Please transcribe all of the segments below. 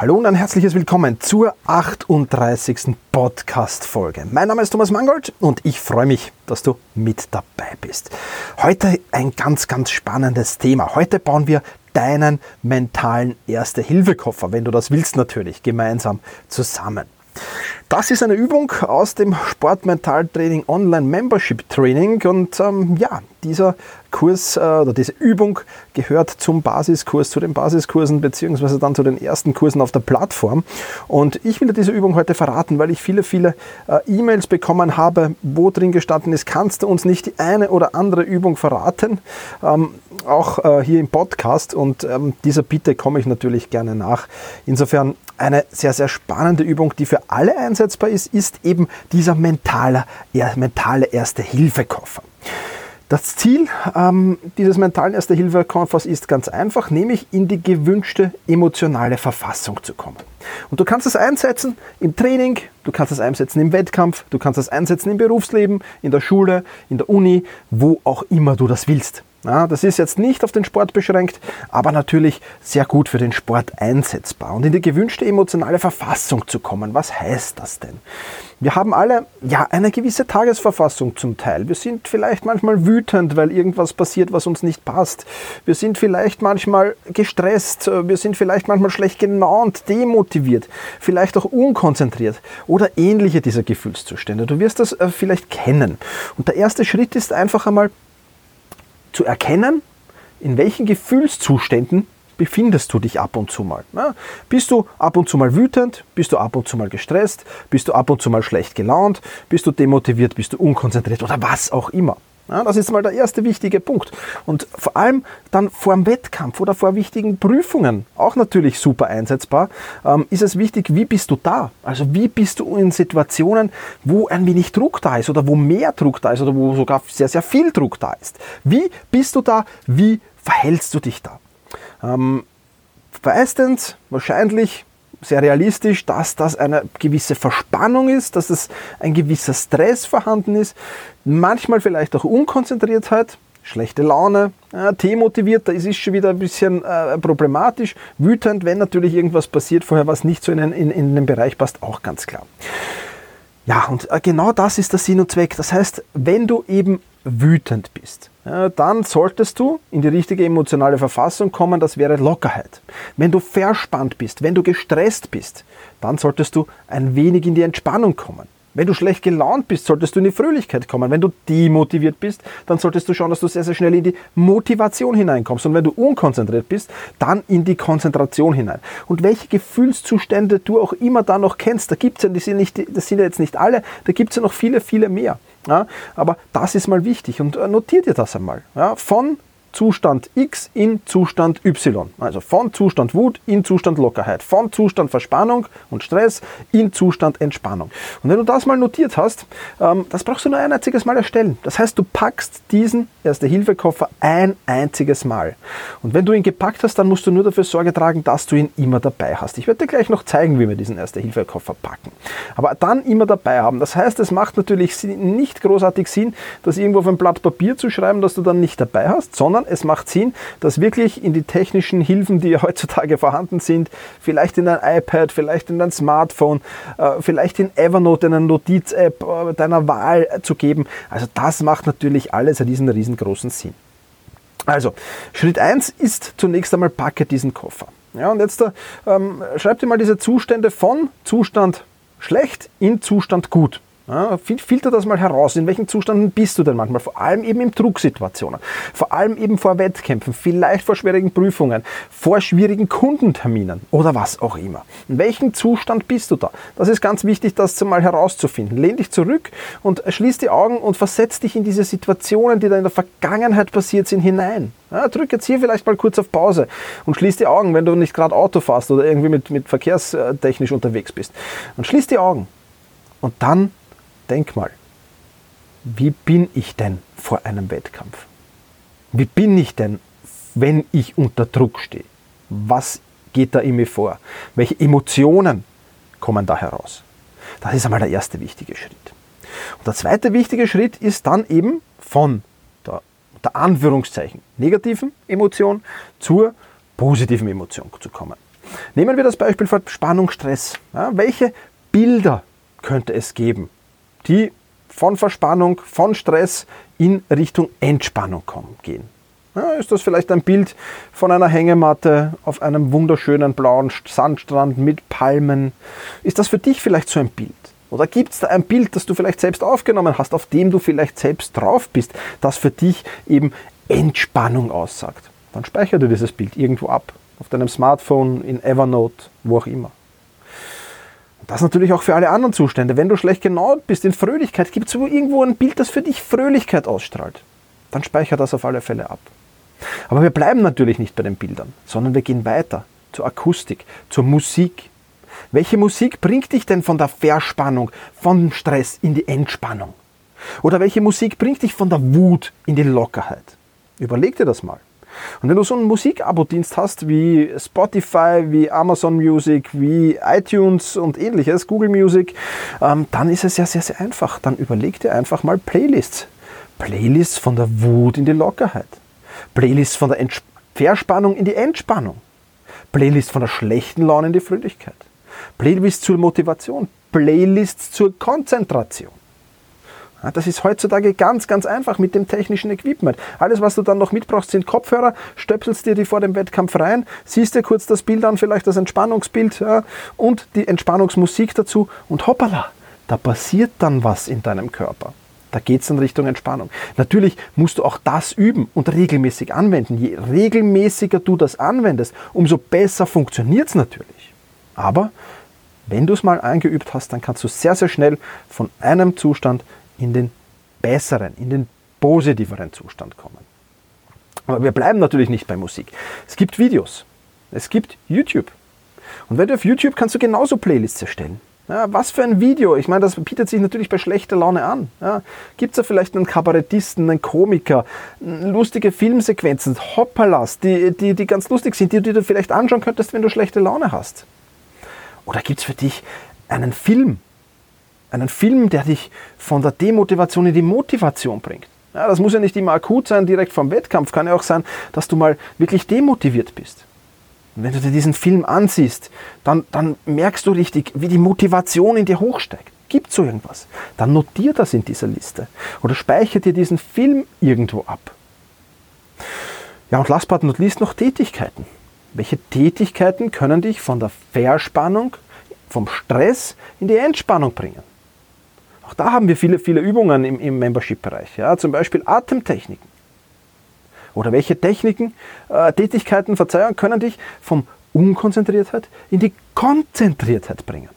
Hallo und ein herzliches Willkommen zur 38. Podcast-Folge. Mein Name ist Thomas Mangold und ich freue mich, dass du mit dabei bist. Heute ein ganz, ganz spannendes Thema. Heute bauen wir deinen mentalen Erste-Hilfe-Koffer, wenn du das willst natürlich, gemeinsam zusammen. Das ist eine Übung aus dem Sportmentaltraining Online Membership Training und ähm, ja, dieser Kurs äh, oder diese Übung gehört zum Basiskurs, zu den Basiskursen beziehungsweise dann zu den ersten Kursen auf der Plattform. Und ich will dir diese Übung heute verraten, weil ich viele, viele äh, E-Mails bekommen habe, wo drin gestanden ist, kannst du uns nicht die eine oder andere Übung verraten, ähm, auch äh, hier im Podcast. Und ähm, dieser Bitte komme ich natürlich gerne nach. Insofern eine sehr, sehr spannende Übung, die für alle einsetzbar ist, ist eben dieser mentale, mentale Erste-Hilfe-Koffer. Das Ziel ähm, dieses mentalen Erste-Hilfe-Koffers ist ganz einfach, nämlich in die gewünschte emotionale Verfassung zu kommen. Und du kannst es einsetzen im Training, du kannst es einsetzen im Wettkampf, du kannst es einsetzen im Berufsleben, in der Schule, in der Uni, wo auch immer du das willst. Ja, das ist jetzt nicht auf den Sport beschränkt, aber natürlich sehr gut für den Sport einsetzbar. Und in die gewünschte emotionale Verfassung zu kommen, was heißt das denn? Wir haben alle ja eine gewisse Tagesverfassung zum Teil. Wir sind vielleicht manchmal wütend, weil irgendwas passiert, was uns nicht passt. Wir sind vielleicht manchmal gestresst, wir sind vielleicht manchmal schlecht gelaunt, demotiviert, vielleicht auch unkonzentriert oder ähnliche dieser Gefühlszustände. Du wirst das äh, vielleicht kennen. Und der erste Schritt ist einfach einmal zu erkennen, in welchen Gefühlszuständen befindest du dich ab und zu mal. Ja, bist du ab und zu mal wütend? Bist du ab und zu mal gestresst? Bist du ab und zu mal schlecht gelaunt? Bist du demotiviert? Bist du unkonzentriert oder was auch immer? Ja, das ist mal der erste wichtige Punkt. Und vor allem dann vor dem Wettkampf oder vor wichtigen Prüfungen, auch natürlich super einsetzbar, ähm, ist es wichtig, wie bist du da? Also wie bist du in Situationen, wo ein wenig Druck da ist oder wo mehr Druck da ist oder wo sogar sehr, sehr viel Druck da ist. Wie bist du da? Wie verhältst du dich da? Ähm, meistens, wahrscheinlich sehr realistisch, dass das eine gewisse Verspannung ist, dass es ein gewisser Stress vorhanden ist, manchmal vielleicht auch Unkonzentriertheit, schlechte Laune, demotiviert, da ist es schon wieder ein bisschen äh, problematisch, wütend, wenn natürlich irgendwas passiert vorher, was nicht so in, in, in den Bereich passt, auch ganz klar. Ja, und äh, genau das ist der Sinn und Zweck. Das heißt, wenn du eben wütend bist, dann solltest du in die richtige emotionale Verfassung kommen, das wäre Lockerheit. Wenn du verspannt bist, wenn du gestresst bist, dann solltest du ein wenig in die Entspannung kommen. Wenn du schlecht gelaunt bist, solltest du in die Fröhlichkeit kommen. Wenn du demotiviert bist, dann solltest du schauen, dass du sehr, sehr schnell in die Motivation hineinkommst. Und wenn du unkonzentriert bist, dann in die Konzentration hinein. Und welche Gefühlszustände du auch immer da noch kennst, da gibt es ja, die sind nicht, das sind ja jetzt nicht alle, da gibt es ja noch viele, viele mehr. Ja, aber das ist mal wichtig und äh, notiert dir das einmal. Ja, von Zustand X in Zustand Y. Also von Zustand Wut in Zustand Lockerheit, von Zustand Verspannung und Stress in Zustand Entspannung. Und wenn du das mal notiert hast, ähm, das brauchst du nur ein einziges Mal erstellen. Das heißt, du packst diesen Erste-Hilfe-Koffer ein einziges Mal. Und wenn du ihn gepackt hast, dann musst du nur dafür Sorge tragen, dass du ihn immer dabei hast. Ich werde dir gleich noch zeigen, wie wir diesen Erste-Hilfe-Koffer packen. Aber dann immer dabei haben. Das heißt, es macht natürlich nicht großartig Sinn, das irgendwo auf ein Blatt Papier zu schreiben, das du dann nicht dabei hast, sondern sondern es macht Sinn, das wirklich in die technischen Hilfen, die heutzutage vorhanden sind, vielleicht in ein iPad, vielleicht in dein Smartphone, äh, vielleicht in Evernote, eine Notiz-App äh, deiner Wahl zu geben. Also das macht natürlich alles diesen riesengroßen Sinn. Also, Schritt 1 ist zunächst einmal packe diesen Koffer. Ja, und jetzt ähm, schreib dir mal diese Zustände von Zustand schlecht in Zustand gut. Ja, filter das mal heraus. In welchen Zuständen bist du denn manchmal? Vor allem eben in Drucksituationen. Vor allem eben vor Wettkämpfen, vielleicht vor schwierigen Prüfungen, vor schwierigen Kundenterminen oder was auch immer. In welchem Zustand bist du da? Das ist ganz wichtig, das mal herauszufinden. Lehn dich zurück und schließ die Augen und versetz dich in diese Situationen, die da in der Vergangenheit passiert sind, hinein. Ja, drück jetzt hier vielleicht mal kurz auf Pause und schließ die Augen, wenn du nicht gerade Auto fährst oder irgendwie mit, mit verkehrstechnisch unterwegs bist. Und schließ die Augen. Und dann denk mal, wie bin ich denn vor einem Wettkampf? Wie bin ich denn, wenn ich unter Druck stehe? Was geht da in mir vor? Welche Emotionen kommen da heraus? Das ist einmal der erste wichtige Schritt. Und der zweite wichtige Schritt ist dann eben von der, der Anführungszeichen negativen Emotion zur positiven Emotion zu kommen. Nehmen wir das Beispiel von Spannung, Stress. Ja, welche Bilder könnte es geben, die von Verspannung, von Stress in Richtung Entspannung kommen, gehen? Ja, ist das vielleicht ein Bild von einer Hängematte auf einem wunderschönen blauen Sandstrand mit Palmen? Ist das für dich vielleicht so ein Bild? Oder gibt es da ein Bild, das du vielleicht selbst aufgenommen hast, auf dem du vielleicht selbst drauf bist, das für dich eben Entspannung aussagt? Dann speichere dir dieses Bild irgendwo ab auf deinem Smartphone, in Evernote, wo auch immer. Das natürlich auch für alle anderen Zustände. Wenn du schlecht genau bist in Fröhlichkeit, gibt es irgendwo ein Bild, das für dich Fröhlichkeit ausstrahlt. Dann speichere das auf alle Fälle ab. Aber wir bleiben natürlich nicht bei den Bildern, sondern wir gehen weiter zur Akustik, zur Musik. Welche Musik bringt dich denn von der Verspannung, vom Stress in die Entspannung? Oder welche Musik bringt dich von der Wut in die Lockerheit? Überleg dir das mal. Und wenn du so einen Musikabo-Dienst hast wie Spotify, wie Amazon Music, wie iTunes und ähnliches, Google Music, ähm, dann ist es ja sehr, sehr einfach. Dann überleg dir einfach mal Playlists. Playlists von der Wut in die Lockerheit. Playlists von der Entsch Verspannung in die Entspannung. Playlists von der schlechten Laune in die Fröhlichkeit. Playlists zur Motivation. Playlists zur Konzentration. Das ist heutzutage ganz, ganz einfach mit dem technischen Equipment. Alles, was du dann noch mitbrauchst, sind Kopfhörer, stöpselst dir die vor dem Wettkampf rein, siehst dir kurz das Bild an, vielleicht das Entspannungsbild ja, und die Entspannungsmusik dazu und hoppala, da passiert dann was in deinem Körper. Da geht es dann Richtung Entspannung. Natürlich musst du auch das üben und regelmäßig anwenden. Je regelmäßiger du das anwendest, umso besser funktioniert es natürlich. Aber wenn du es mal eingeübt hast, dann kannst du sehr, sehr schnell von einem Zustand in den besseren, in den positiveren Zustand kommen. Aber wir bleiben natürlich nicht bei Musik. Es gibt Videos, es gibt YouTube. Und wenn du auf YouTube kannst du genauso Playlists erstellen. Ja, was für ein Video? Ich meine, das bietet sich natürlich bei schlechter Laune an. Ja, Gibt es da vielleicht einen Kabarettisten, einen Komiker, lustige Filmsequenzen, Hoppalas, die, die, die ganz lustig sind, die, die du vielleicht anschauen könntest, wenn du schlechte Laune hast? Oder gibt es für dich einen Film, einen Film, der dich von der Demotivation in die Motivation bringt. Ja, das muss ja nicht immer akut sein, direkt vom Wettkampf. Kann ja auch sein, dass du mal wirklich demotiviert bist. Und wenn du dir diesen Film ansiehst, dann, dann merkst du richtig, wie die Motivation in dir hochsteigt. Gibt so irgendwas? Dann notier das in dieser Liste. Oder speichere dir diesen Film irgendwo ab. Ja, und last but not least noch Tätigkeiten. Welche Tätigkeiten können dich von der Verspannung, vom Stress in die Entspannung bringen? Auch da haben wir viele, viele Übungen im, im Membership-Bereich. Ja, zum Beispiel Atemtechniken. Oder welche Techniken, äh, Tätigkeiten, Verzeihung, können dich vom Unkonzentriertheit in die Konzentriertheit bringen.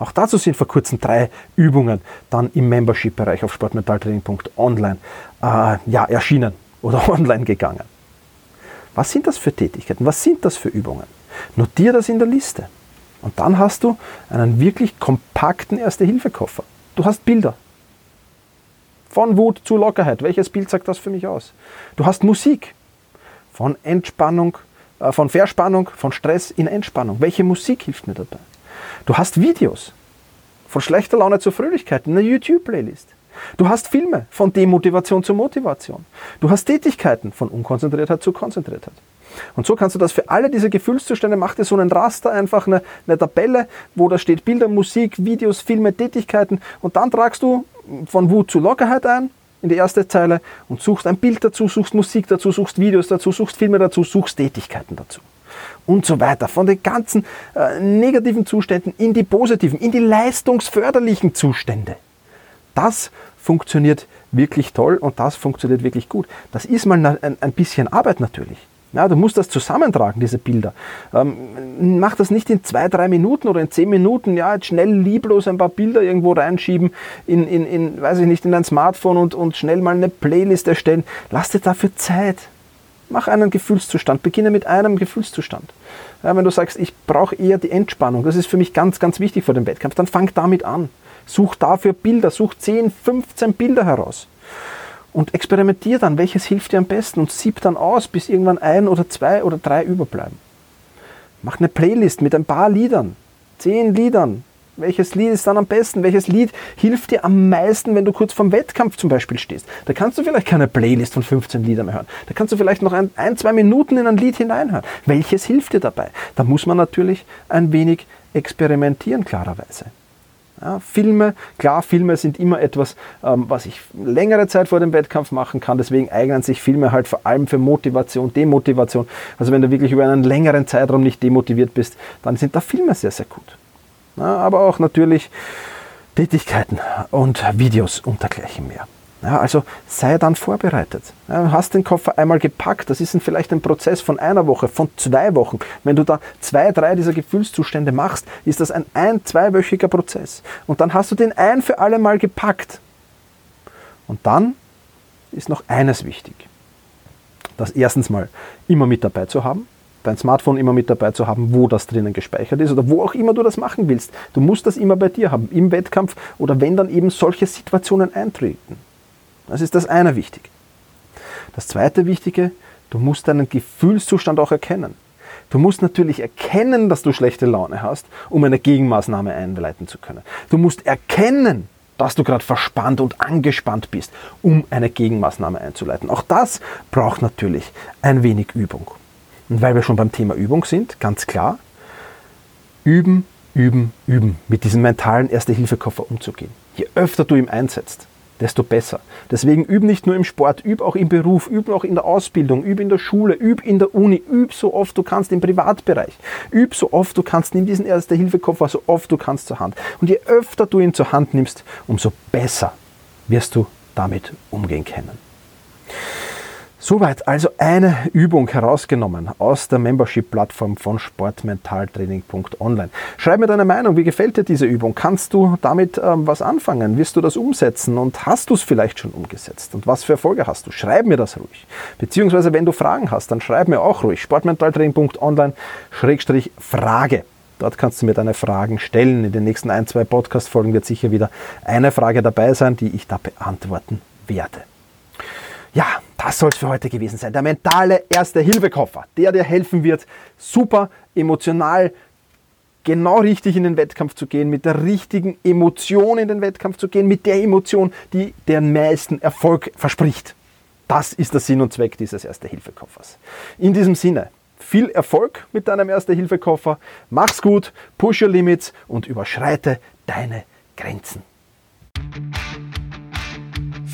Auch dazu sind vor kurzem drei Übungen dann im Membership-Bereich auf sportmetalltraining.online äh, ja, erschienen oder online gegangen. Was sind das für Tätigkeiten? Was sind das für Übungen? Notiere das in der Liste. Und dann hast du einen wirklich kompakten Erste-Hilfe-Koffer. Du hast Bilder. Von Wut zu Lockerheit. Welches Bild sagt das für mich aus? Du hast Musik. Von Entspannung, äh, von Verspannung, von Stress in Entspannung. Welche Musik hilft mir dabei? Du hast Videos. Von schlechter Laune zur Fröhlichkeit in einer YouTube-Playlist. Du hast Filme von Demotivation zur Motivation. Du hast Tätigkeiten von Unkonzentriertheit zu Konzentriertheit. Und so kannst du das für alle diese Gefühlszustände, mach dir so einen Raster, einfach eine, eine Tabelle, wo da steht Bilder, Musik, Videos, Filme, Tätigkeiten und dann tragst du von Wut zu Lockerheit ein in die erste Zeile und suchst ein Bild dazu, suchst Musik dazu, suchst Videos dazu, suchst Filme dazu, suchst Tätigkeiten dazu und so weiter. Von den ganzen äh, negativen Zuständen in die positiven, in die leistungsförderlichen Zustände. Das funktioniert wirklich toll und das funktioniert wirklich gut. Das ist mal ein, ein bisschen Arbeit natürlich. Ja, du musst das zusammentragen, diese Bilder. Ähm, mach das nicht in zwei, drei Minuten oder in zehn Minuten, ja, jetzt schnell lieblos ein paar Bilder irgendwo reinschieben, in, in, in weiß ich nicht, in dein Smartphone und, und schnell mal eine Playlist erstellen. Lass dir dafür Zeit. Mach einen Gefühlszustand. Beginne mit einem Gefühlszustand. Ja, wenn du sagst, ich brauche eher die Entspannung, das ist für mich ganz, ganz wichtig vor dem Wettkampf, dann fang damit an. Such dafür Bilder, such 10, 15 Bilder heraus. Und experimentier dann, welches hilft dir am besten und sieb dann aus, bis irgendwann ein oder zwei oder drei überbleiben. Mach eine Playlist mit ein paar Liedern, zehn Liedern, welches Lied ist dann am besten? Welches Lied hilft dir am meisten, wenn du kurz vorm Wettkampf zum Beispiel stehst? Da kannst du vielleicht keine Playlist von 15 Liedern mehr hören. Da kannst du vielleicht noch ein, ein, zwei Minuten in ein Lied hineinhören. Welches hilft dir dabei? Da muss man natürlich ein wenig experimentieren, klarerweise. Ja, Filme, klar, Filme sind immer etwas, ähm, was ich längere Zeit vor dem Wettkampf machen kann. Deswegen eignen sich Filme halt vor allem für Motivation, Demotivation. Also wenn du wirklich über einen längeren Zeitraum nicht demotiviert bist, dann sind da Filme sehr, sehr gut aber auch natürlich Tätigkeiten und Videos und dergleichen mehr. Ja, also sei dann vorbereitet. Ja, hast den Koffer einmal gepackt, das ist vielleicht ein Prozess von einer Woche, von zwei Wochen. Wenn du da zwei, drei dieser Gefühlszustände machst, ist das ein ein-, zweiwöchiger Prozess. Und dann hast du den ein für alle Mal gepackt. Und dann ist noch eines wichtig. Das erstens mal immer mit dabei zu haben, dein Smartphone immer mit dabei zu haben, wo das drinnen gespeichert ist oder wo auch immer du das machen willst. Du musst das immer bei dir haben, im Wettkampf oder wenn dann eben solche Situationen eintreten. Das ist das eine Wichtige. Das zweite Wichtige, du musst deinen Gefühlszustand auch erkennen. Du musst natürlich erkennen, dass du schlechte Laune hast, um eine Gegenmaßnahme einleiten zu können. Du musst erkennen, dass du gerade verspannt und angespannt bist, um eine Gegenmaßnahme einzuleiten. Auch das braucht natürlich ein wenig Übung. Und weil wir schon beim Thema Übung sind, ganz klar, üben, üben, üben, mit diesem mentalen Erste-Hilfe-Koffer umzugehen. Je öfter du ihn einsetzt, desto besser. Deswegen üb nicht nur im Sport, üb auch im Beruf, üb auch in der Ausbildung, üb in der Schule, üb in der Uni, üb so oft du kannst im Privatbereich, üb so oft du kannst, nimm diesen Erste-Hilfe-Koffer so oft du kannst zur Hand. Und je öfter du ihn zur Hand nimmst, umso besser wirst du damit umgehen können. Soweit also eine Übung herausgenommen aus der Membership-Plattform von sportmentaltraining.online. Schreib mir deine Meinung, wie gefällt dir diese Übung? Kannst du damit ähm, was anfangen? Wirst du das umsetzen und hast du es vielleicht schon umgesetzt? Und was für Erfolge hast du? Schreib mir das ruhig. Beziehungsweise wenn du Fragen hast, dann schreib mir auch ruhig. sportmentaltraining.online-frage. Dort kannst du mir deine Fragen stellen. In den nächsten ein, zwei Podcast-Folgen wird sicher wieder eine Frage dabei sein, die ich da beantworten werde. Ja, das soll es für heute gewesen sein. Der mentale Erste-Hilfe-Koffer, der dir helfen wird, super emotional genau richtig in den Wettkampf zu gehen, mit der richtigen Emotion in den Wettkampf zu gehen, mit der Emotion, die den meisten Erfolg verspricht. Das ist der Sinn und Zweck dieses Erste-Hilfe-Koffers. In diesem Sinne, viel Erfolg mit deinem Erste-Hilfe-Koffer, mach's gut, push your limits und überschreite deine Grenzen.